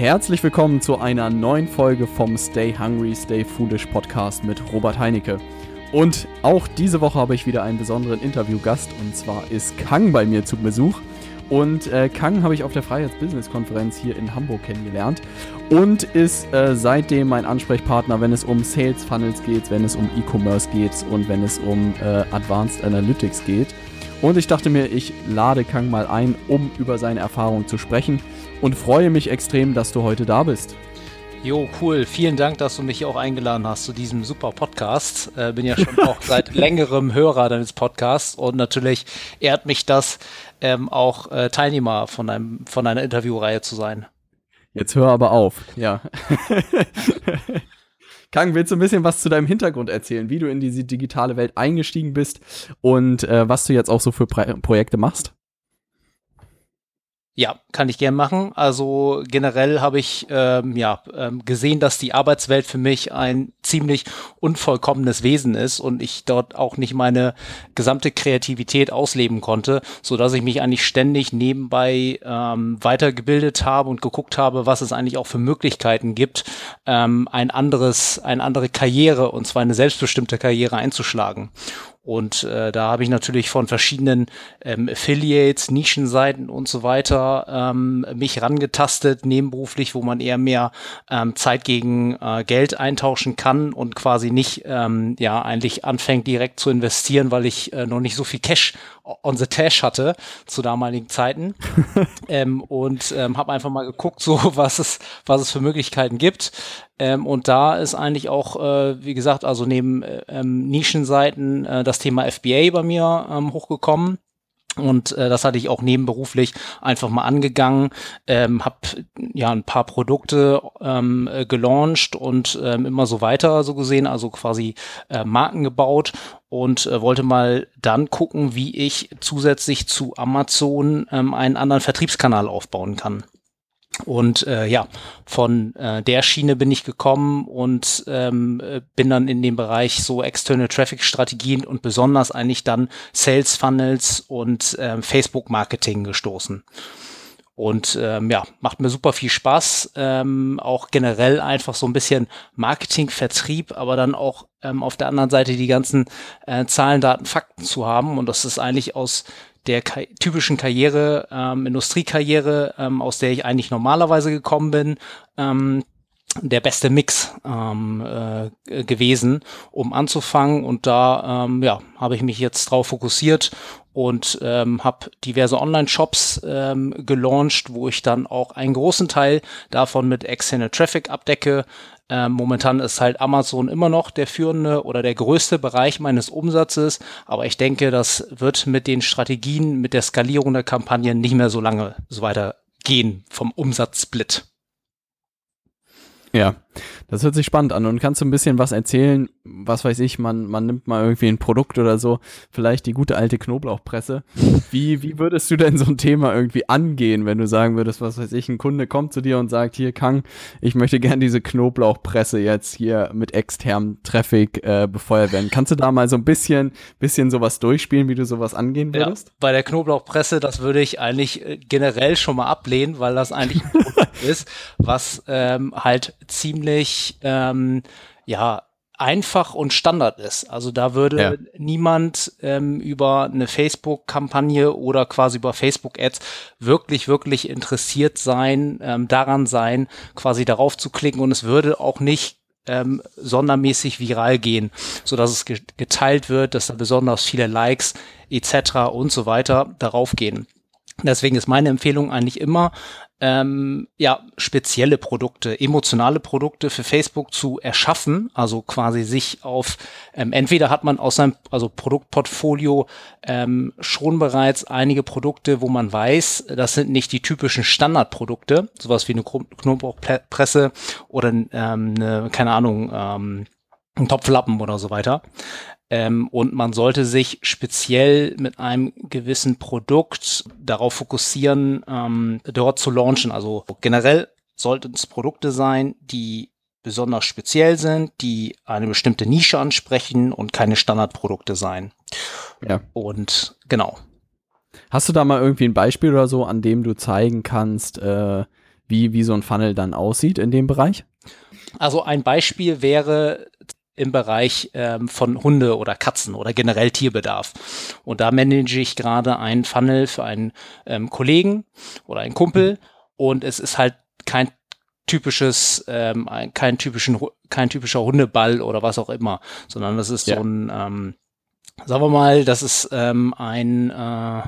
Herzlich willkommen zu einer neuen Folge vom Stay Hungry, Stay Foolish Podcast mit Robert Heinecke. Und auch diese Woche habe ich wieder einen besonderen Interviewgast und zwar ist Kang bei mir zu Besuch. Und äh, Kang habe ich auf der Freiheits-Business-Konferenz hier in Hamburg kennengelernt und ist äh, seitdem mein Ansprechpartner, wenn es um Sales Funnels geht, wenn es um E-Commerce geht und wenn es um äh, Advanced Analytics geht. Und ich dachte mir, ich lade Kang mal ein, um über seine Erfahrungen zu sprechen und freue mich extrem, dass du heute da bist. Jo, cool. Vielen Dank, dass du mich auch eingeladen hast zu diesem super Podcast. Äh, bin ja schon auch seit längerem Hörer deines Podcasts und natürlich ehrt mich das, ähm, auch äh, Teilnehmer von, einem, von einer Interviewreihe zu sein. Jetzt hör aber auf, ja. Kang, willst du ein bisschen was zu deinem Hintergrund erzählen, wie du in diese digitale Welt eingestiegen bist und äh, was du jetzt auch so für Pro Projekte machst? Ja, kann ich gern machen. Also generell habe ich ähm, ja ähm, gesehen, dass die Arbeitswelt für mich ein ziemlich unvollkommenes Wesen ist und ich dort auch nicht meine gesamte Kreativität ausleben konnte, so dass ich mich eigentlich ständig nebenbei ähm, weitergebildet habe und geguckt habe, was es eigentlich auch für Möglichkeiten gibt, ähm, ein anderes, eine andere Karriere und zwar eine selbstbestimmte Karriere einzuschlagen. Und äh, da habe ich natürlich von verschiedenen ähm, Affiliates, Nischenseiten und so weiter ähm, mich rangetastet, nebenberuflich, wo man eher mehr ähm, Zeit gegen äh, Geld eintauschen kann und quasi nicht ähm, ja eigentlich anfängt direkt zu investieren, weil ich äh, noch nicht so viel Cash on the Tash hatte zu damaligen Zeiten ähm, und ähm, habe einfach mal geguckt, so was es was es für Möglichkeiten gibt. Ähm, und da ist eigentlich auch, äh, wie gesagt, also neben äh, ähm, Nischenseiten äh, das Thema FBA bei mir ähm, hochgekommen. Und äh, das hatte ich auch nebenberuflich einfach mal angegangen, ähm, habe ja ein paar Produkte ähm, äh, gelauncht und ähm, immer so weiter so gesehen, also quasi äh, Marken gebaut und äh, wollte mal dann gucken, wie ich zusätzlich zu Amazon ähm, einen anderen Vertriebskanal aufbauen kann. Und äh, ja, von äh, der Schiene bin ich gekommen und ähm, äh, bin dann in dem Bereich so External Traffic Strategien und besonders eigentlich dann Sales Funnels und ähm, Facebook Marketing gestoßen. Und ähm, ja, macht mir super viel Spaß. Ähm, auch generell einfach so ein bisschen Marketing, Vertrieb, aber dann auch ähm, auf der anderen Seite die ganzen äh, Zahlen, Daten, Fakten zu haben. Und das ist eigentlich aus der ka typischen Karriere, ähm, Industriekarriere, ähm, aus der ich eigentlich normalerweise gekommen bin, ähm, der beste Mix ähm, äh, gewesen, um anzufangen. Und da ähm, ja, habe ich mich jetzt drauf fokussiert und ähm, habe diverse Online-Shops ähm, gelauncht, wo ich dann auch einen großen Teil davon mit externe Traffic abdecke. Ähm, momentan ist halt Amazon immer noch der führende oder der größte Bereich meines Umsatzes, aber ich denke, das wird mit den Strategien, mit der Skalierung der Kampagnen nicht mehr so lange so weiter gehen vom Umsatzsplit. Ja, das hört sich spannend an. Und kannst du ein bisschen was erzählen? Was weiß ich, man, man nimmt mal irgendwie ein Produkt oder so, vielleicht die gute alte Knoblauchpresse. Wie, wie würdest du denn so ein Thema irgendwie angehen, wenn du sagen würdest, was weiß ich, ein Kunde kommt zu dir und sagt, hier Kang, ich möchte gern diese Knoblauchpresse jetzt hier mit externem Traffic äh, befeuert werden. Kannst du da mal so ein bisschen, bisschen sowas durchspielen, wie du sowas angehen würdest? Ja, bei der Knoblauchpresse, das würde ich eigentlich äh, generell schon mal ablehnen, weil das eigentlich ein Produkt ist, was ähm, halt ziemlich, ähm, ja, einfach und Standard ist. Also da würde ja. niemand ähm, über eine Facebook-Kampagne oder quasi über Facebook-Ads wirklich, wirklich interessiert sein, ähm, daran sein, quasi darauf zu klicken und es würde auch nicht ähm, sondermäßig viral gehen, so dass es geteilt wird, dass da besonders viele Likes etc. und so weiter darauf gehen. Deswegen ist meine Empfehlung eigentlich immer, ähm, ja, spezielle Produkte, emotionale Produkte für Facebook zu erschaffen, also quasi sich auf, ähm, entweder hat man aus seinem also Produktportfolio ähm, schon bereits einige Produkte, wo man weiß, das sind nicht die typischen Standardprodukte, sowas wie eine Knoblauchpresse oder ähm, eine, keine Ahnung, ähm, ein Topflappen oder so weiter, ähm, und man sollte sich speziell mit einem gewissen Produkt darauf fokussieren, ähm, dort zu launchen. Also generell sollten es Produkte sein, die besonders speziell sind, die eine bestimmte Nische ansprechen und keine Standardprodukte sein. Ja. Und genau. Hast du da mal irgendwie ein Beispiel oder so, an dem du zeigen kannst, äh, wie, wie so ein Funnel dann aussieht in dem Bereich? Also ein Beispiel wäre im Bereich ähm, von Hunde oder Katzen oder generell Tierbedarf. Und da manage ich gerade einen Funnel für einen ähm, Kollegen oder einen Kumpel und es ist halt kein typisches, ähm, kein typischen, kein typischer Hundeball oder was auch immer, sondern das ist ja. so ein, ähm, sagen wir mal, das ist ähm, ein äh,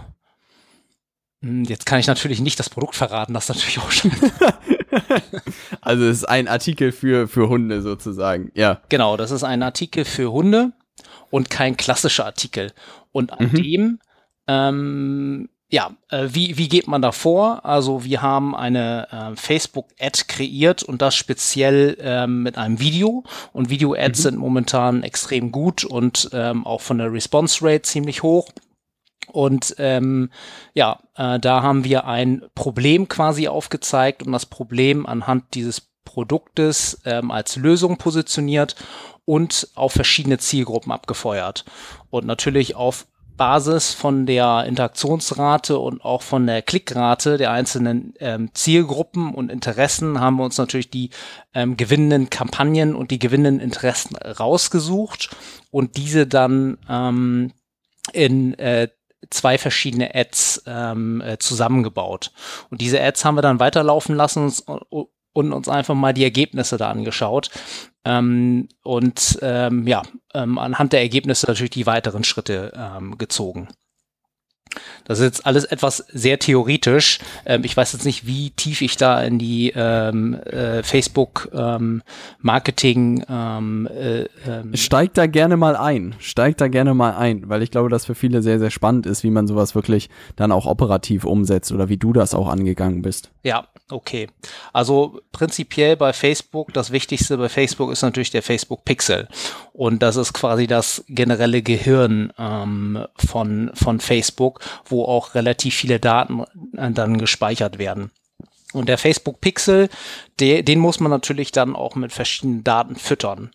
hm, Jetzt kann ich natürlich nicht das Produkt verraten, das ist natürlich auch schon. also es ist ein Artikel für, für Hunde sozusagen, ja. Genau, das ist ein Artikel für Hunde und kein klassischer Artikel. Und an mhm. dem, ähm, ja, äh, wie, wie geht man da vor? Also wir haben eine äh, Facebook-Ad kreiert und das speziell ähm, mit einem Video. Und Video-Ads mhm. sind momentan extrem gut und ähm, auch von der Response Rate ziemlich hoch. Und ähm, ja, äh, da haben wir ein Problem quasi aufgezeigt und das Problem anhand dieses Produktes ähm, als Lösung positioniert und auf verschiedene Zielgruppen abgefeuert. Und natürlich auf Basis von der Interaktionsrate und auch von der Klickrate der einzelnen ähm, Zielgruppen und Interessen haben wir uns natürlich die ähm, gewinnenden Kampagnen und die gewinnenden Interessen rausgesucht und diese dann ähm, in äh, zwei verschiedene Ads ähm, äh, zusammengebaut. Und diese Ads haben wir dann weiterlaufen lassen und, und uns einfach mal die Ergebnisse da angeschaut. Ähm, und ähm, ja, ähm, anhand der Ergebnisse natürlich die weiteren Schritte ähm, gezogen. Das ist jetzt alles etwas sehr theoretisch. Ähm, ich weiß jetzt nicht, wie tief ich da in die ähm, äh, Facebook ähm, Marketing ähm, äh, ähm, Steigt da gerne mal ein. Steigt da gerne mal ein, weil ich glaube, dass für viele sehr, sehr spannend ist, wie man sowas wirklich dann auch operativ umsetzt oder wie du das auch angegangen bist. Ja, okay. Also prinzipiell bei Facebook, das Wichtigste bei Facebook ist natürlich der Facebook Pixel. Und das ist quasi das generelle Gehirn ähm, von, von Facebook, wo auch relativ viele Daten äh, dann gespeichert werden. Und der Facebook Pixel, der, den muss man natürlich dann auch mit verschiedenen Daten füttern.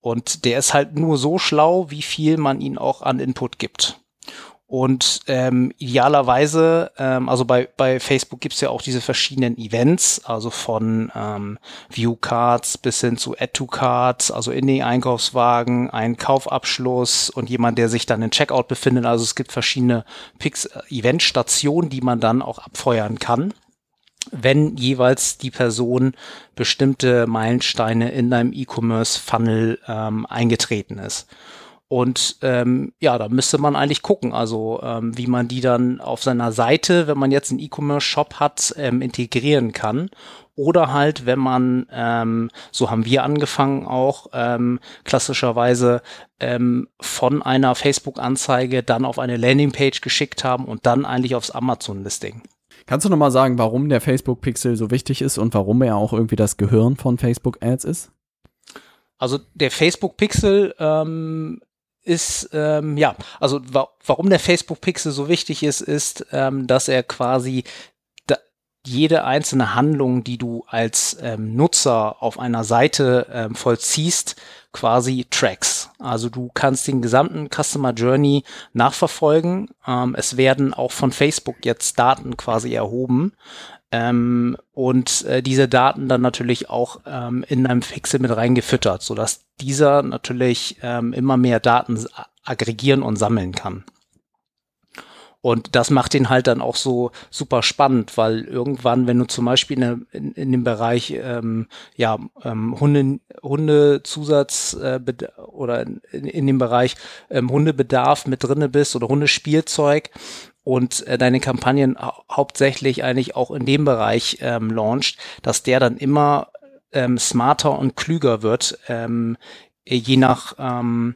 Und der ist halt nur so schlau, wie viel man ihn auch an Input gibt. Und ähm, idealerweise, ähm, also bei, bei Facebook gibt's ja auch diese verschiedenen Events, also von ähm, View Cards bis hin zu Add to Cards, also in den Einkaufswagen, ein Kaufabschluss und jemand, der sich dann in Checkout befindet. Also es gibt verschiedene Pix Eventstationen, die man dann auch abfeuern kann wenn jeweils die Person bestimmte Meilensteine in einem E-Commerce-Funnel ähm, eingetreten ist. Und ähm, ja, da müsste man eigentlich gucken, also ähm, wie man die dann auf seiner Seite, wenn man jetzt einen E-Commerce-Shop hat, ähm, integrieren kann. Oder halt, wenn man, ähm, so haben wir angefangen auch, ähm, klassischerweise ähm, von einer Facebook-Anzeige dann auf eine Landingpage geschickt haben und dann eigentlich aufs Amazon-Listing. Kannst du nochmal sagen, warum der Facebook-Pixel so wichtig ist und warum er auch irgendwie das Gehirn von Facebook-Ads ist? Also der Facebook-Pixel ähm, ist, ähm, ja, also wa warum der Facebook Pixel so wichtig ist, ist, ähm, dass er quasi jede einzelne Handlung, die du als ähm, Nutzer auf einer Seite ähm, vollziehst, quasi tracks. Also du kannst den gesamten Customer Journey nachverfolgen. Ähm, es werden auch von Facebook jetzt Daten quasi erhoben, ähm, und äh, diese Daten dann natürlich auch ähm, in einem Pixel mit reingefüttert, sodass dieser natürlich ähm, immer mehr Daten aggregieren und sammeln kann. Und das macht ihn halt dann auch so super spannend, weil irgendwann, wenn du zum Beispiel in, in, in dem Bereich ähm, ja, ähm, Hunde, Hundezusatz äh, oder in, in dem Bereich ähm, Hundebedarf mit drinne bist oder Hundespielzeug, und äh, deine Kampagnen hauptsächlich eigentlich auch in dem Bereich ähm, launcht, dass der dann immer ähm, smarter und klüger wird, ähm, je nach ähm,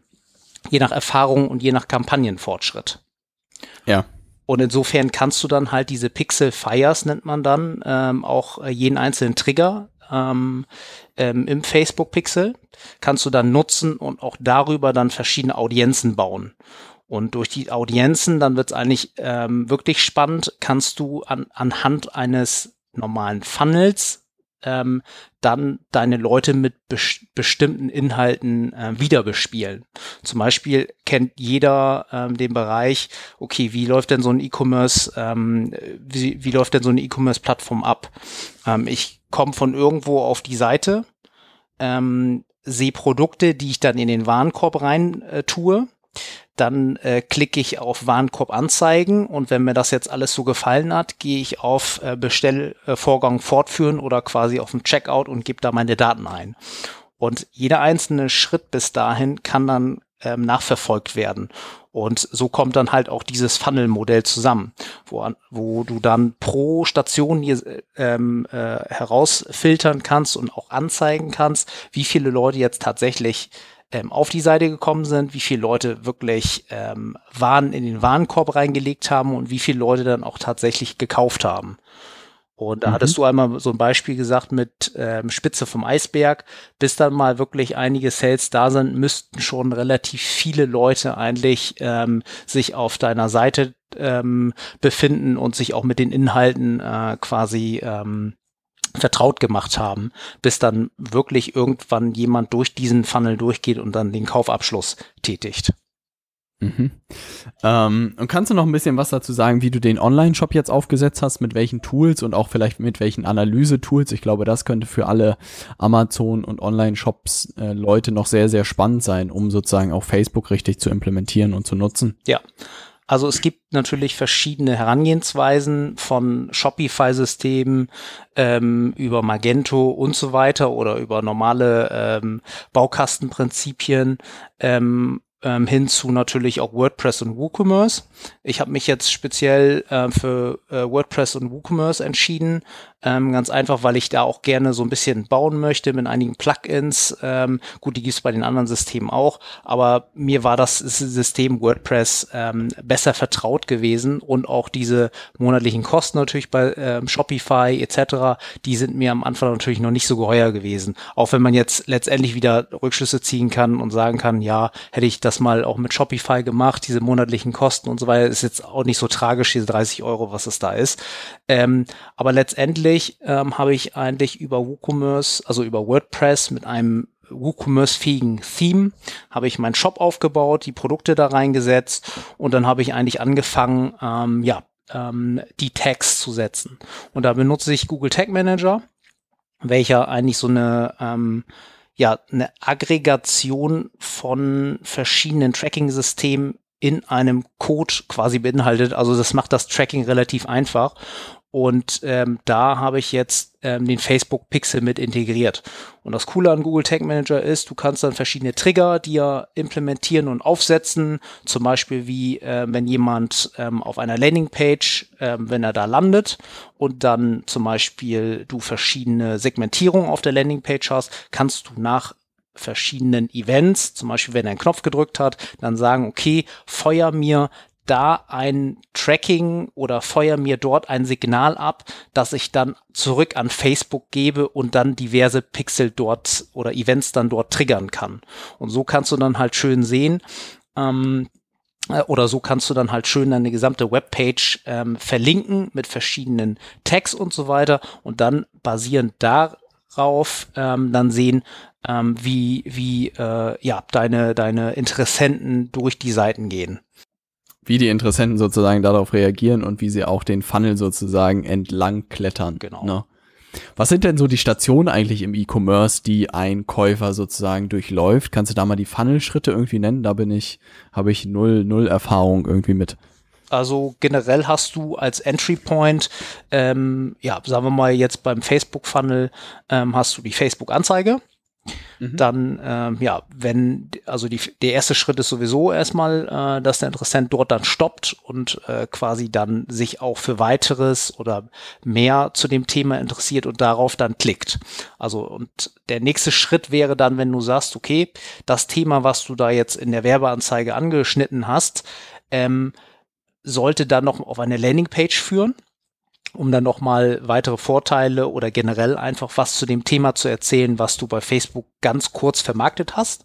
je nach Erfahrung und je nach Kampagnenfortschritt. Ja. Und insofern kannst du dann halt diese Pixel Fires nennt man dann ähm, auch äh, jeden einzelnen Trigger ähm, ähm, im Facebook Pixel kannst du dann nutzen und auch darüber dann verschiedene Audienzen bauen. Und durch die Audienzen, dann wird es eigentlich ähm, wirklich spannend, kannst du an, anhand eines normalen Funnels ähm, dann deine Leute mit bes bestimmten Inhalten äh, wieder bespielen. Zum Beispiel kennt jeder ähm, den Bereich, okay, wie läuft denn so ein E-Commerce, ähm, wie, wie läuft denn so eine E-Commerce-Plattform ab? Ähm, ich komme von irgendwo auf die Seite, ähm, sehe Produkte, die ich dann in den Warenkorb rein äh, tue dann äh, klicke ich auf Warenkorb anzeigen und wenn mir das jetzt alles so gefallen hat, gehe ich auf äh, Bestellvorgang fortführen oder quasi auf den Checkout und gebe da meine Daten ein. Und jeder einzelne Schritt bis dahin kann dann ähm, nachverfolgt werden. Und so kommt dann halt auch dieses Funnel-Modell zusammen, wo, wo du dann pro Station hier, ähm, äh, herausfiltern kannst und auch anzeigen kannst, wie viele Leute jetzt tatsächlich ähm, auf die Seite gekommen sind, wie viele Leute wirklich ähm, Waren in den Warenkorb reingelegt haben und wie viele Leute dann auch tatsächlich gekauft haben. Und da mhm. hattest du einmal so ein Beispiel gesagt mit ähm, Spitze vom Eisberg. Bis dann mal wirklich einige Sales da sind, müssten schon relativ viele Leute eigentlich ähm, sich auf deiner Seite ähm, befinden und sich auch mit den Inhalten äh, quasi ähm, vertraut gemacht haben, bis dann wirklich irgendwann jemand durch diesen Funnel durchgeht und dann den Kaufabschluss tätigt. Mhm. Ähm, und kannst du noch ein bisschen was dazu sagen, wie du den Online-Shop jetzt aufgesetzt hast, mit welchen Tools und auch vielleicht mit welchen Analyse-Tools? Ich glaube, das könnte für alle Amazon- und Online-Shops äh, noch sehr, sehr spannend sein, um sozusagen auch Facebook richtig zu implementieren und zu nutzen. Ja, also es gibt natürlich verschiedene Herangehensweisen von Shopify-Systemen ähm, über Magento und so weiter oder über normale ähm, Baukastenprinzipien. Ähm, ähm, hin zu natürlich auch WordPress und WooCommerce. Ich habe mich jetzt speziell äh, für äh, WordPress und WooCommerce entschieden, ähm, ganz einfach, weil ich da auch gerne so ein bisschen bauen möchte mit einigen Plugins. Ähm, gut, die gibt es bei den anderen Systemen auch, aber mir war das System WordPress ähm, besser vertraut gewesen und auch diese monatlichen Kosten natürlich bei ähm, Shopify etc., die sind mir am Anfang natürlich noch nicht so geheuer gewesen. Auch wenn man jetzt letztendlich wieder Rückschlüsse ziehen kann und sagen kann, ja, hätte ich das mal auch mit Shopify gemacht, diese monatlichen Kosten und so weiter, ist jetzt auch nicht so tragisch, diese 30 Euro, was es da ist. Ähm, aber letztendlich tatsächlich ähm, habe ich eigentlich über WooCommerce, also über WordPress mit einem WooCommerce-fähigen Theme, habe ich meinen Shop aufgebaut, die Produkte da reingesetzt und dann habe ich eigentlich angefangen, ähm, ja, ähm, die Tags zu setzen. Und da benutze ich Google Tag Manager, welcher eigentlich so eine ähm, ja, eine Aggregation von verschiedenen Tracking-Systemen in einem Code quasi beinhaltet. Also das macht das Tracking relativ einfach. Und ähm, da habe ich jetzt ähm, den Facebook Pixel mit integriert. Und das Coole an Google Tag Manager ist, du kannst dann verschiedene Trigger dir implementieren und aufsetzen. Zum Beispiel wie, äh, wenn jemand ähm, auf einer Landingpage, ähm, wenn er da landet und dann zum Beispiel du verschiedene Segmentierungen auf der Landingpage hast, kannst du nach verschiedenen Events, zum Beispiel wenn er einen Knopf gedrückt hat, dann sagen, okay, feuer mir da ein Tracking oder feuer mir dort ein Signal ab, dass ich dann zurück an Facebook gebe und dann diverse Pixel dort oder Events dann dort triggern kann. Und so kannst du dann halt schön sehen, ähm, äh, oder so kannst du dann halt schön deine gesamte Webpage ähm, verlinken mit verschiedenen Tags und so weiter und dann basierend darauf ähm, dann sehen, ähm, wie, wie äh, ja, deine, deine Interessenten durch die Seiten gehen wie die Interessenten sozusagen darauf reagieren und wie sie auch den Funnel sozusagen entlang klettern. Genau. Ne? Was sind denn so die Stationen eigentlich im E-Commerce, die ein Käufer sozusagen durchläuft? Kannst du da mal die Funnel-Schritte irgendwie nennen? Da bin ich, habe ich null, null Erfahrung irgendwie mit. Also generell hast du als Entry Point, ähm, ja, sagen wir mal jetzt beim Facebook-Funnel, ähm, hast du die Facebook-Anzeige. Mhm. Dann, ähm, ja, wenn, also die, der erste Schritt ist sowieso erstmal, äh, dass der Interessent dort dann stoppt und äh, quasi dann sich auch für weiteres oder mehr zu dem Thema interessiert und darauf dann klickt. Also, und der nächste Schritt wäre dann, wenn du sagst, okay, das Thema, was du da jetzt in der Werbeanzeige angeschnitten hast, ähm, sollte dann noch auf eine Landingpage führen. Um dann nochmal weitere Vorteile oder generell einfach was zu dem Thema zu erzählen, was du bei Facebook ganz kurz vermarktet hast.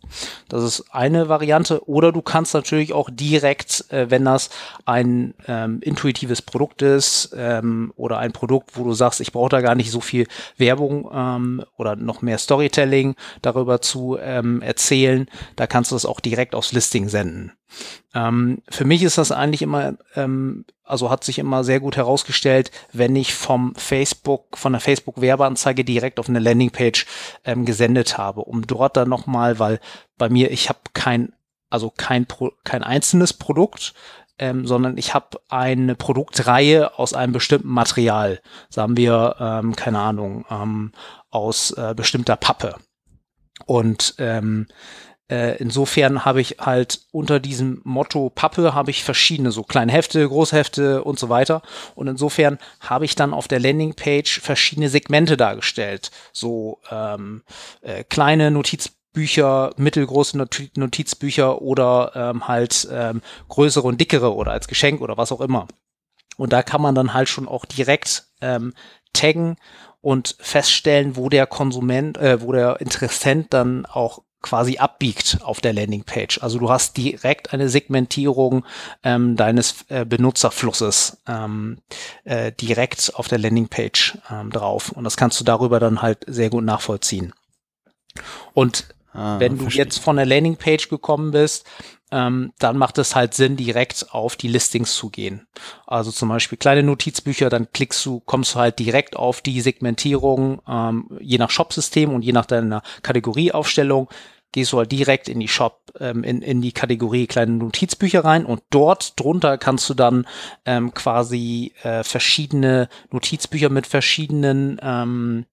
Das ist eine Variante. Oder du kannst natürlich auch direkt, äh, wenn das ein ähm, intuitives Produkt ist ähm, oder ein Produkt, wo du sagst, ich brauche da gar nicht so viel Werbung ähm, oder noch mehr Storytelling darüber zu ähm, erzählen, da kannst du das auch direkt aufs Listing senden. Ähm, für mich ist das eigentlich immer, ähm, also hat sich immer sehr gut herausgestellt, wenn ich vom Facebook, von der Facebook-Werbeanzeige direkt auf eine Landingpage ähm, gesendet habe, um dort dann nochmal, weil bei mir, ich habe kein, also kein, Pro, kein einzelnes Produkt, ähm, sondern ich habe eine Produktreihe aus einem bestimmten Material. Sagen wir, ähm, keine Ahnung, ähm, aus äh, bestimmter Pappe. Und ähm, äh, insofern habe ich halt unter diesem Motto Pappe habe ich verschiedene so kleine Hefte, Großhefte und so weiter. Und insofern habe ich dann auf der Landingpage verschiedene Segmente dargestellt. So ähm, äh, kleine Notizbücher, mittelgroße Notizbücher oder ähm, halt ähm, größere und dickere oder als Geschenk oder was auch immer. Und da kann man dann halt schon auch direkt ähm, taggen und feststellen, wo der Konsument, äh, wo der Interessent dann auch quasi abbiegt auf der Landingpage. Also du hast direkt eine Segmentierung ähm, deines äh, Benutzerflusses ähm, äh, direkt auf der Landingpage ähm, drauf. Und das kannst du darüber dann halt sehr gut nachvollziehen. Und ah, wenn du verstehe. jetzt von der Landingpage gekommen bist, ähm, dann macht es halt Sinn, direkt auf die Listings zu gehen. Also zum Beispiel kleine Notizbücher, dann klickst du, kommst du halt direkt auf die Segmentierung, ähm, je nach Shopsystem und je nach deiner Kategorieaufstellung, gehst du halt direkt in die Shop, ähm, in, in die Kategorie kleine Notizbücher rein und dort drunter kannst du dann ähm, quasi äh, verschiedene Notizbücher mit verschiedenen ähm,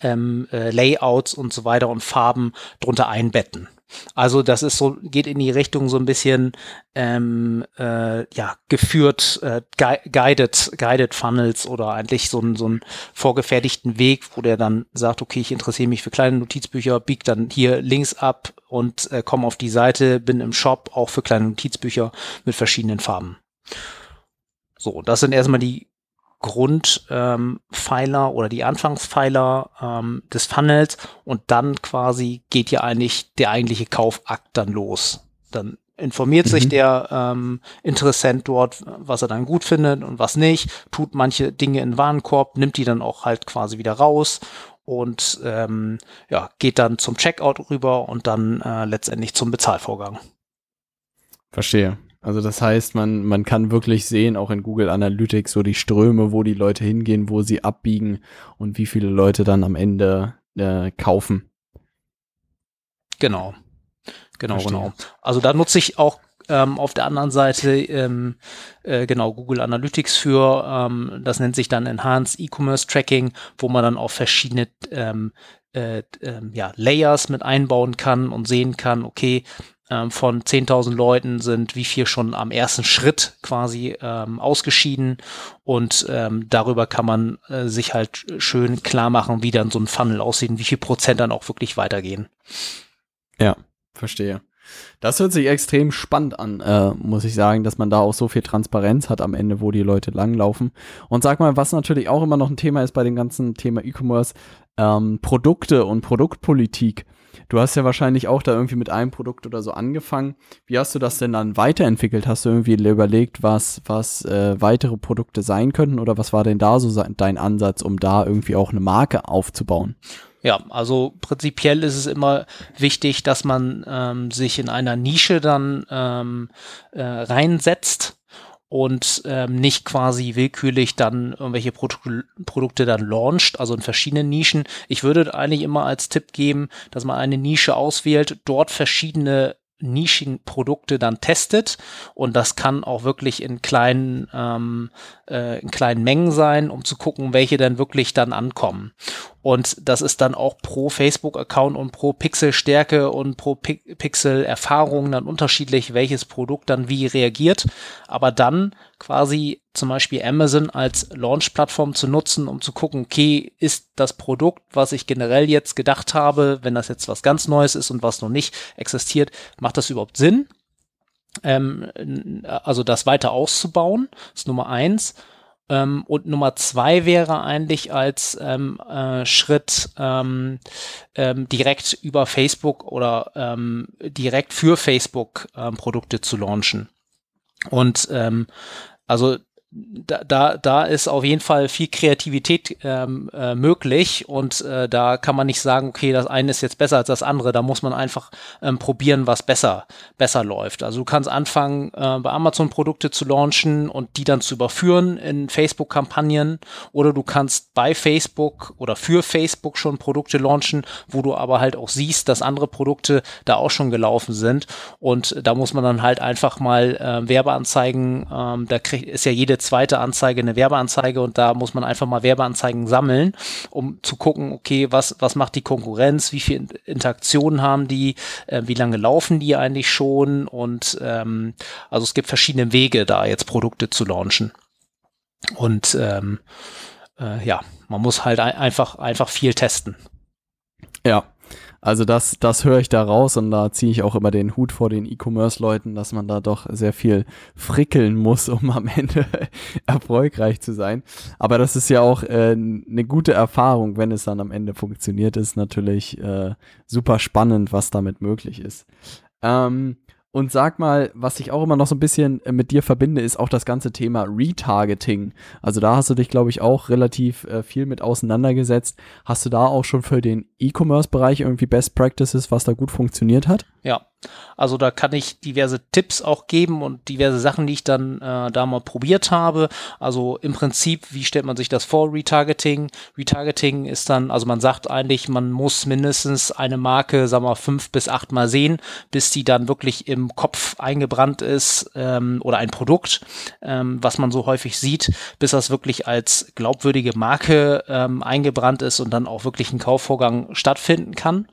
ähm, äh, Layouts und so weiter und Farben drunter einbetten. Also das ist so, geht in die Richtung so ein bisschen ähm, äh, ja, geführt, äh, guided, guided Funnels oder eigentlich so, ein, so einen vorgefertigten Weg, wo der dann sagt, okay, ich interessiere mich für kleine Notizbücher, bieg dann hier links ab und äh, komme auf die Seite, bin im Shop auch für kleine Notizbücher mit verschiedenen Farben. So, das sind erstmal die Grundpfeiler ähm, oder die Anfangspfeiler ähm, des Funnels und dann quasi geht ja eigentlich der eigentliche Kaufakt dann los. Dann informiert mhm. sich der ähm, Interessent dort, was er dann gut findet und was nicht, tut manche Dinge in den Warenkorb, nimmt die dann auch halt quasi wieder raus und ähm, ja, geht dann zum Checkout rüber und dann äh, letztendlich zum Bezahlvorgang. Verstehe. Also das heißt, man, man kann wirklich sehen, auch in Google Analytics, so die Ströme, wo die Leute hingehen, wo sie abbiegen und wie viele Leute dann am Ende äh, kaufen. Genau. Genau, Verstehe. genau. Also da nutze ich auch ähm, auf der anderen Seite ähm, äh, genau Google Analytics für, ähm, das nennt sich dann Enhanced E-Commerce Tracking, wo man dann auch verschiedene ähm, äh, äh, ja, Layers mit einbauen kann und sehen kann, okay, ähm, von 10.000 Leuten sind wie viel schon am ersten Schritt quasi ähm, ausgeschieden und ähm, darüber kann man äh, sich halt schön klar machen, wie dann so ein Funnel aussieht und wie viel Prozent dann auch wirklich weitergehen. Ja, verstehe. Das hört sich extrem spannend an, äh, muss ich sagen, dass man da auch so viel Transparenz hat am Ende, wo die Leute langlaufen. Und sag mal, was natürlich auch immer noch ein Thema ist bei dem ganzen Thema E-Commerce, ähm, Produkte und Produktpolitik. Du hast ja wahrscheinlich auch da irgendwie mit einem Produkt oder so angefangen. Wie hast du das denn dann weiterentwickelt? Hast du irgendwie überlegt, was, was äh, weitere Produkte sein könnten oder was war denn da so dein Ansatz, um da irgendwie auch eine Marke aufzubauen? Ja, also prinzipiell ist es immer wichtig, dass man ähm, sich in einer Nische dann ähm, äh, reinsetzt und ähm, nicht quasi willkürlich dann irgendwelche Produ Produkte dann launcht, also in verschiedenen Nischen. Ich würde eigentlich immer als Tipp geben, dass man eine Nische auswählt, dort verschiedene Nischenprodukte dann testet und das kann auch wirklich in kleinen ähm, äh, in kleinen Mengen sein, um zu gucken, welche dann wirklich dann ankommen. Und das ist dann auch pro Facebook-Account und pro Pixel-Stärke und pro Pixel-Erfahrung dann unterschiedlich, welches Produkt dann wie reagiert. Aber dann quasi zum Beispiel Amazon als Launch-Plattform zu nutzen, um zu gucken, okay, ist das Produkt, was ich generell jetzt gedacht habe, wenn das jetzt was ganz Neues ist und was noch nicht existiert, macht das überhaupt Sinn? Ähm, also das weiter auszubauen, ist Nummer eins. Ähm, und Nummer zwei wäre eigentlich als ähm, äh, Schritt ähm, ähm, direkt über Facebook oder ähm, direkt für Facebook ähm, Produkte zu launchen. Und also da, da, da ist auf jeden Fall viel Kreativität ähm, äh, möglich und äh, da kann man nicht sagen, okay, das eine ist jetzt besser als das andere. Da muss man einfach ähm, probieren, was besser, besser läuft. Also du kannst anfangen, äh, bei Amazon Produkte zu launchen und die dann zu überführen in Facebook-Kampagnen oder du kannst bei Facebook oder für Facebook schon Produkte launchen, wo du aber halt auch siehst, dass andere Produkte da auch schon gelaufen sind und da muss man dann halt einfach mal äh, Werbeanzeigen, ähm, da kriegt, ist ja jede zweite Anzeige eine Werbeanzeige und da muss man einfach mal Werbeanzeigen sammeln, um zu gucken, okay, was, was macht die Konkurrenz, wie viele Interaktionen haben die, äh, wie lange laufen die eigentlich schon und ähm, also es gibt verschiedene Wege, da jetzt Produkte zu launchen. Und ähm, äh, ja, man muss halt einfach, einfach viel testen. Ja, also das, das höre ich da raus und da ziehe ich auch immer den Hut vor den E-Commerce-Leuten, dass man da doch sehr viel frickeln muss, um am Ende erfolgreich zu sein. Aber das ist ja auch äh, eine gute Erfahrung, wenn es dann am Ende funktioniert, ist natürlich äh, super spannend, was damit möglich ist. Ähm, und sag mal, was ich auch immer noch so ein bisschen äh, mit dir verbinde, ist auch das ganze Thema Retargeting. Also da hast du dich, glaube ich, auch relativ äh, viel mit auseinandergesetzt. Hast du da auch schon für den E-Commerce-Bereich irgendwie Best Practices, was da gut funktioniert hat? Ja, also da kann ich diverse Tipps auch geben und diverse Sachen, die ich dann äh, da mal probiert habe. Also im Prinzip, wie stellt man sich das vor, Retargeting? Retargeting ist dann, also man sagt eigentlich, man muss mindestens eine Marke, sagen wir fünf bis acht Mal sehen, bis die dann wirklich im Kopf eingebrannt ist ähm, oder ein Produkt, ähm, was man so häufig sieht, bis das wirklich als glaubwürdige Marke ähm, eingebrannt ist und dann auch wirklich ein Kaufvorgang stattfinden kann.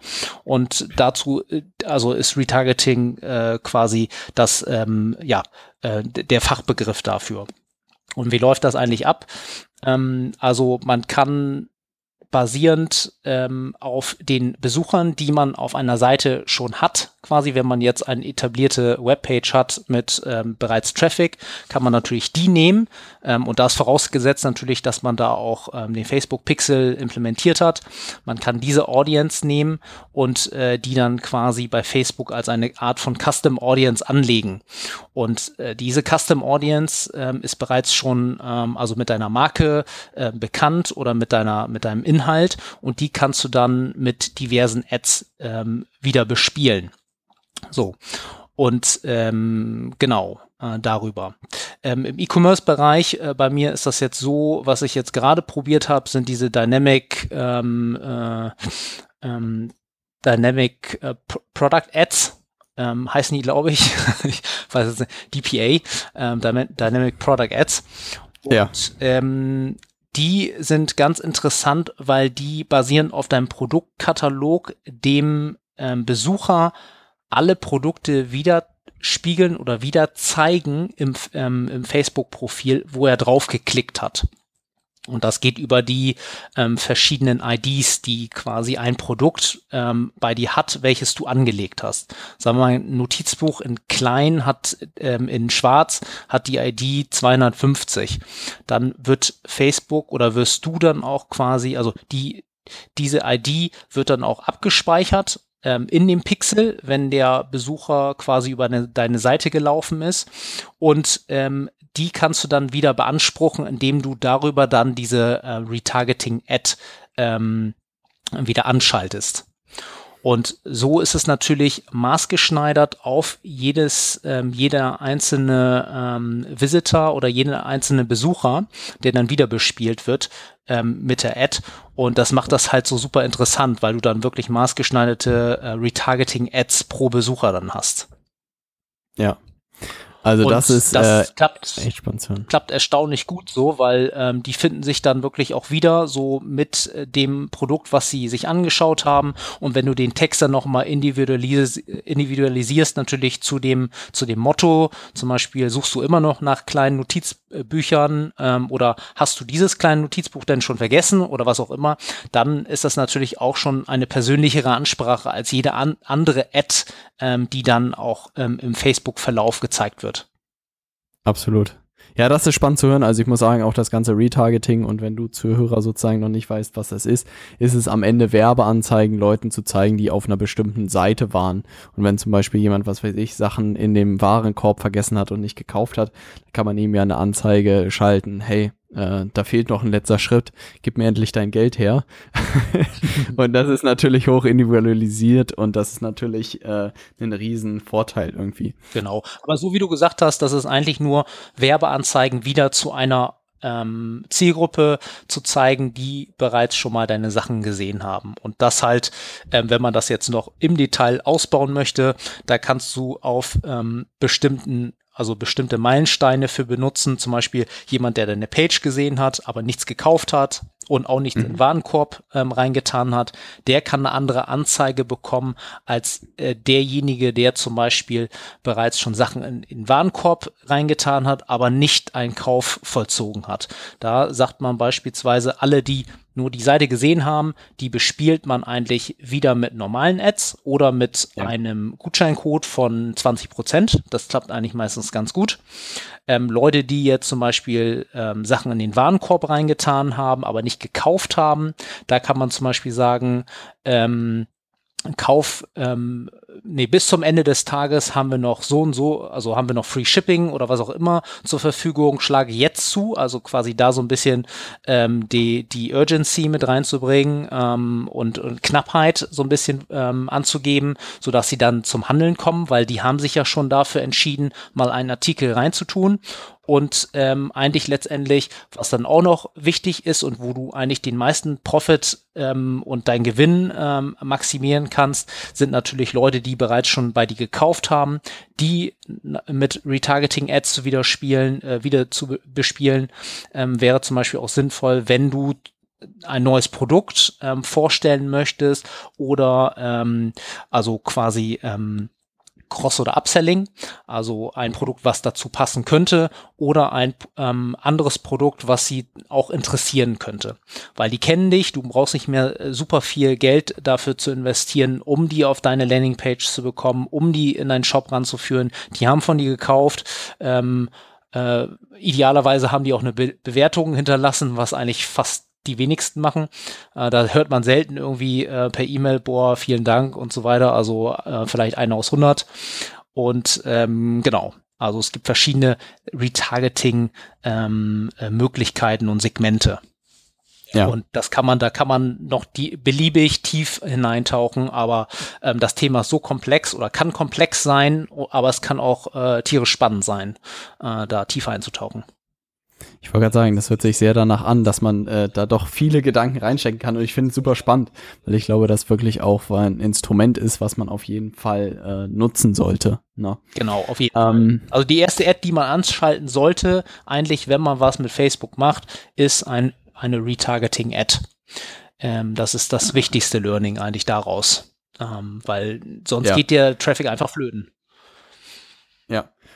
Und dazu, äh, also ist Retargeting äh, quasi das, ähm, ja, äh, der Fachbegriff dafür. Und wie läuft das eigentlich ab? Ähm, also man kann basierend ähm, auf den Besuchern, die man auf einer Seite schon hat. Quasi, wenn man jetzt eine etablierte Webpage hat mit ähm, bereits Traffic, kann man natürlich die nehmen. Ähm, und das vorausgesetzt natürlich, dass man da auch ähm, den Facebook Pixel implementiert hat. Man kann diese Audience nehmen und äh, die dann quasi bei Facebook als eine Art von Custom Audience anlegen. Und äh, diese Custom Audience ähm, ist bereits schon ähm, also mit deiner Marke äh, bekannt oder mit deiner mit deinem Inhalt Inhalt und die kannst du dann mit diversen Ads ähm, wieder bespielen. So. Und ähm, genau, äh, darüber. Ähm, Im E-Commerce-Bereich, äh, bei mir ist das jetzt so, was ich jetzt gerade probiert habe, sind diese Dynamic ähm, äh, ähm, Dynamic äh, Product Ads. Ähm, heißen die, glaube ich, ich weiß es nicht, DPA, ähm, Dynamic Product Ads. Und, ja. ähm, die sind ganz interessant, weil die basieren auf deinem Produktkatalog, dem ähm, Besucher alle Produkte wieder spiegeln oder wieder zeigen im, ähm, im Facebook-Profil, wo er drauf geklickt hat. Und das geht über die ähm, verschiedenen IDs, die quasi ein Produkt ähm, bei dir hat, welches du angelegt hast. Sagen wir mal, ein Notizbuch in klein hat ähm, in schwarz hat die ID 250. Dann wird Facebook oder wirst du dann auch quasi, also die diese ID wird dann auch abgespeichert ähm, in dem Pixel, wenn der Besucher quasi über eine, deine Seite gelaufen ist. Und ähm, die kannst du dann wieder beanspruchen, indem du darüber dann diese äh, Retargeting-Ad ähm, wieder anschaltest. Und so ist es natürlich maßgeschneidert auf jedes, ähm, jeder einzelne ähm, Visitor oder jeder einzelne Besucher, der dann wieder bespielt wird ähm, mit der Ad. Und das macht das halt so super interessant, weil du dann wirklich maßgeschneiderte äh, Retargeting-Ads pro Besucher dann hast. Ja. Also und das ist das äh, klappt, echt klappt erstaunlich gut so, weil ähm, die finden sich dann wirklich auch wieder so mit äh, dem Produkt, was sie sich angeschaut haben. Und wenn du den Text dann nochmal individualis individualisierst, natürlich zu dem zu dem Motto, zum Beispiel suchst du immer noch nach kleinen Notizbüchern ähm, oder hast du dieses kleine Notizbuch denn schon vergessen oder was auch immer, dann ist das natürlich auch schon eine persönlichere Ansprache als jede an andere Ad, ähm, die dann auch ähm, im Facebook-Verlauf gezeigt wird. Absolut. Ja, das ist spannend zu hören. Also ich muss sagen, auch das ganze Retargeting und wenn du Zuhörer sozusagen noch nicht weißt, was das ist, ist es am Ende Werbeanzeigen Leuten zu zeigen, die auf einer bestimmten Seite waren. Und wenn zum Beispiel jemand, was weiß ich, Sachen in dem Warenkorb vergessen hat und nicht gekauft hat, kann man ihm ja eine Anzeige schalten, hey, äh, da fehlt noch ein letzter Schritt, gib mir endlich dein Geld her. und das ist natürlich hoch individualisiert und das ist natürlich äh, ein riesen Vorteil irgendwie. Genau. Aber so wie du gesagt hast, das ist eigentlich nur Werbeanzeigen wieder zu einer ähm, Zielgruppe zu zeigen, die bereits schon mal deine Sachen gesehen haben. Und das halt, ähm, wenn man das jetzt noch im Detail ausbauen möchte, da kannst du auf ähm, bestimmten also bestimmte Meilensteine für benutzen. Zum Beispiel jemand, der deine Page gesehen hat, aber nichts gekauft hat und auch nichts mhm. in den Warenkorb ähm, reingetan hat, der kann eine andere Anzeige bekommen als äh, derjenige, der zum Beispiel bereits schon Sachen in, in den Warenkorb reingetan hat, aber nicht einen Kauf vollzogen hat. Da sagt man beispielsweise, alle, die nur die Seite gesehen haben, die bespielt man eigentlich wieder mit normalen Ads oder mit ja. einem Gutscheincode von 20 Prozent. Das klappt eigentlich meistens ganz gut. Ähm, Leute, die jetzt zum Beispiel ähm, Sachen in den Warenkorb reingetan haben, aber nicht gekauft haben, da kann man zum Beispiel sagen, ähm, Kauf, ähm, nee, bis zum Ende des Tages haben wir noch so und so, also haben wir noch Free Shipping oder was auch immer zur Verfügung, schlage jetzt zu, also quasi da so ein bisschen ähm, die, die Urgency mit reinzubringen ähm, und, und Knappheit so ein bisschen ähm, anzugeben, sodass sie dann zum Handeln kommen, weil die haben sich ja schon dafür entschieden, mal einen Artikel reinzutun und ähm, eigentlich letztendlich, was dann auch noch wichtig ist und wo du eigentlich den meisten Profit ähm, und dein Gewinn ähm, maximieren kannst, sind natürlich Leute, die bereits schon bei dir gekauft haben, die mit Retargeting-Ads zu wieder spielen, äh, wieder zu bespielen, ähm, wäre zum Beispiel auch sinnvoll, wenn du ein neues Produkt ähm, vorstellen möchtest oder ähm, also quasi ähm, Cross- oder Upselling, also ein Produkt, was dazu passen könnte oder ein ähm, anderes Produkt, was sie auch interessieren könnte. Weil die kennen dich, du brauchst nicht mehr äh, super viel Geld dafür zu investieren, um die auf deine Landingpage zu bekommen, um die in deinen Shop ranzuführen. Die haben von dir gekauft. Ähm, äh, idealerweise haben die auch eine Be Bewertung hinterlassen, was eigentlich fast die wenigsten machen. Äh, da hört man selten irgendwie äh, per E-Mail, boah, vielen Dank und so weiter. Also äh, vielleicht einer aus 100. Und ähm, genau, also es gibt verschiedene Retargeting-Möglichkeiten ähm, und Segmente. Ja. Und das kann man, da kann man noch die beliebig tief hineintauchen, aber ähm, das Thema ist so komplex oder kann komplex sein, aber es kann auch äh, tierisch spannend sein, äh, da tiefer einzutauchen. Ich wollte gerade sagen, das hört sich sehr danach an, dass man äh, da doch viele Gedanken reinstecken kann. Und ich finde es super spannend, weil ich glaube, das wirklich auch ein Instrument ist, was man auf jeden Fall äh, nutzen sollte. Ne? Genau, auf jeden ähm, Fall. Also die erste Ad, die man anschalten sollte, eigentlich, wenn man was mit Facebook macht, ist ein, eine Retargeting-Ad. Ähm, das ist das wichtigste Learning eigentlich daraus. Ähm, weil sonst ja. geht der Traffic einfach flöten.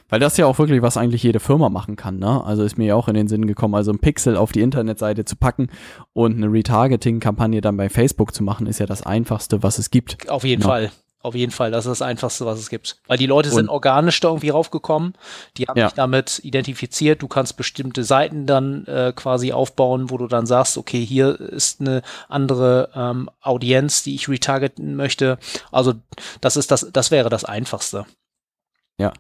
Weil das ja auch wirklich was eigentlich jede Firma machen kann, ne? Also ist mir ja auch in den Sinn gekommen, also ein Pixel auf die Internetseite zu packen und eine Retargeting-Kampagne dann bei Facebook zu machen, ist ja das einfachste, was es gibt. Auf jeden ja. Fall. Auf jeden Fall, das ist das Einfachste, was es gibt. Weil die Leute sind und, organisch da irgendwie raufgekommen, die haben ja. sich damit identifiziert. Du kannst bestimmte Seiten dann äh, quasi aufbauen, wo du dann sagst, okay, hier ist eine andere ähm, Audienz, die ich retargeten möchte. Also das ist das, das wäre das Einfachste. Ja,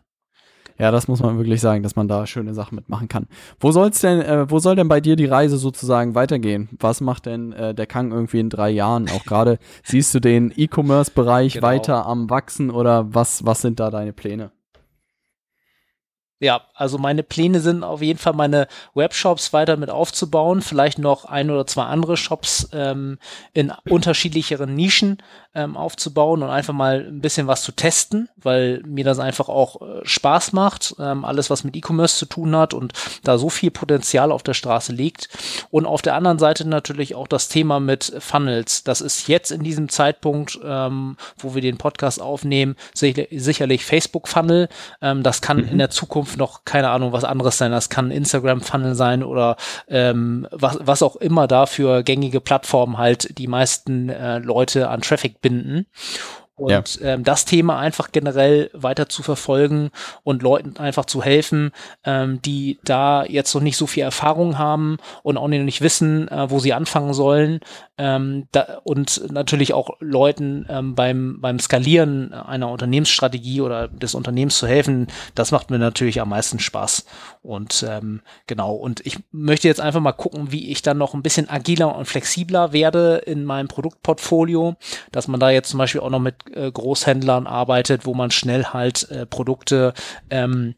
ja, das muss man wirklich sagen, dass man da schöne Sachen mitmachen kann. Wo soll's denn, äh, wo soll denn bei dir die Reise sozusagen weitergehen? Was macht denn äh, der Kang irgendwie in drei Jahren? Auch gerade siehst du den E-Commerce-Bereich genau. weiter am wachsen oder was, was sind da deine Pläne? Ja, also meine Pläne sind auf jeden Fall meine Webshops weiter mit aufzubauen, vielleicht noch ein oder zwei andere Shops ähm, in unterschiedlicheren Nischen ähm, aufzubauen und einfach mal ein bisschen was zu testen, weil mir das einfach auch äh, Spaß macht, ähm, alles was mit E-Commerce zu tun hat und da so viel Potenzial auf der Straße liegt. Und auf der anderen Seite natürlich auch das Thema mit Funnels. Das ist jetzt in diesem Zeitpunkt, ähm, wo wir den Podcast aufnehmen, sicher, sicherlich Facebook-Funnel. Ähm, das kann mhm. in der Zukunft noch, keine Ahnung, was anderes sein. Das kann Instagram-Funnel sein oder ähm, was, was auch immer da für gängige Plattformen halt die meisten äh, Leute an Traffic binden. Und ja. ähm, das Thema einfach generell weiter zu verfolgen und Leuten einfach zu helfen, ähm, die da jetzt noch nicht so viel Erfahrung haben und auch nicht wissen, äh, wo sie anfangen sollen. Ähm, da, und natürlich auch Leuten ähm, beim, beim Skalieren einer Unternehmensstrategie oder des Unternehmens zu helfen, das macht mir natürlich am meisten Spaß. Und ähm, genau, und ich möchte jetzt einfach mal gucken, wie ich dann noch ein bisschen agiler und flexibler werde in meinem Produktportfolio, dass man da jetzt zum Beispiel auch noch mit Großhändlern arbeitet, wo man schnell halt äh, Produkte ähm,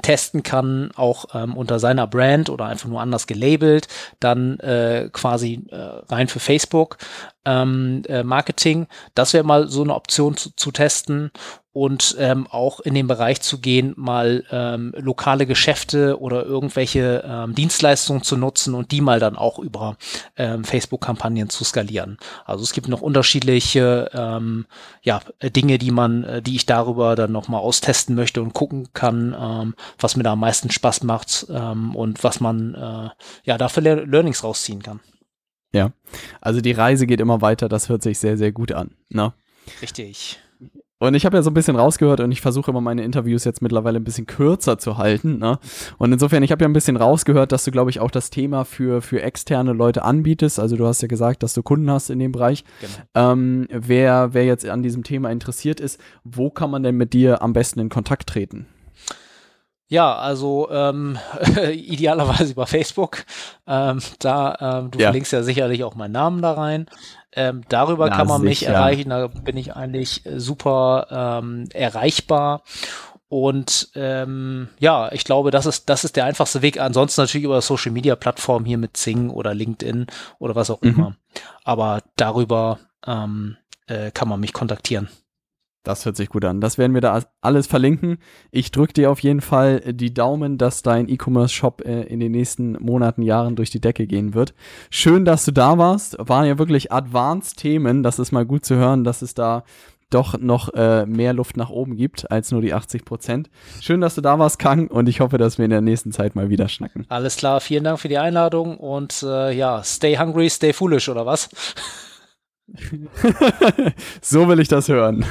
testen kann, auch ähm, unter seiner Brand oder einfach nur anders gelabelt, dann äh, quasi äh, rein für Facebook ähm, äh, Marketing. Das wäre mal so eine Option zu, zu testen und ähm, auch in den Bereich zu gehen, mal ähm, lokale Geschäfte oder irgendwelche ähm, Dienstleistungen zu nutzen und die mal dann auch über ähm, Facebook-Kampagnen zu skalieren. Also es gibt noch unterschiedliche ähm, ja, Dinge, die man, äh, die ich darüber dann nochmal austesten möchte und gucken kann, ähm, was mir da am meisten Spaß macht ähm, und was man äh, ja dafür Learnings rausziehen kann. Ja, also die Reise geht immer weiter, das hört sich sehr, sehr gut an. Ne? Richtig. Und ich habe ja so ein bisschen rausgehört und ich versuche immer meine Interviews jetzt mittlerweile ein bisschen kürzer zu halten. Ne? Und insofern, ich habe ja ein bisschen rausgehört, dass du, glaube ich, auch das Thema für, für externe Leute anbietest. Also du hast ja gesagt, dass du Kunden hast in dem Bereich. Genau. Ähm, wer, wer jetzt an diesem Thema interessiert ist, wo kann man denn mit dir am besten in Kontakt treten? Ja, also ähm, idealerweise über Facebook. Ähm, da, ähm, du ja. verlinkst ja sicherlich auch meinen Namen da rein. Ähm, darüber Na, kann man sicher. mich erreichen. Da bin ich eigentlich äh, super ähm, erreichbar. Und ähm, ja, ich glaube, das ist, das ist der einfachste Weg. Ansonsten natürlich über Social Media Plattformen hier mit Zing oder LinkedIn oder was auch mhm. immer. Aber darüber ähm, äh, kann man mich kontaktieren. Das hört sich gut an. Das werden wir da alles verlinken. Ich drücke dir auf jeden Fall die Daumen, dass dein E-Commerce-Shop äh, in den nächsten Monaten, Jahren durch die Decke gehen wird. Schön, dass du da warst. Waren ja wirklich Advanced-Themen. Das ist mal gut zu hören, dass es da doch noch äh, mehr Luft nach oben gibt als nur die 80 Prozent. Schön, dass du da warst, Kang, und ich hoffe, dass wir in der nächsten Zeit mal wieder schnacken. Alles klar, vielen Dank für die Einladung und äh, ja, stay hungry, stay foolish, oder was? so will ich das hören.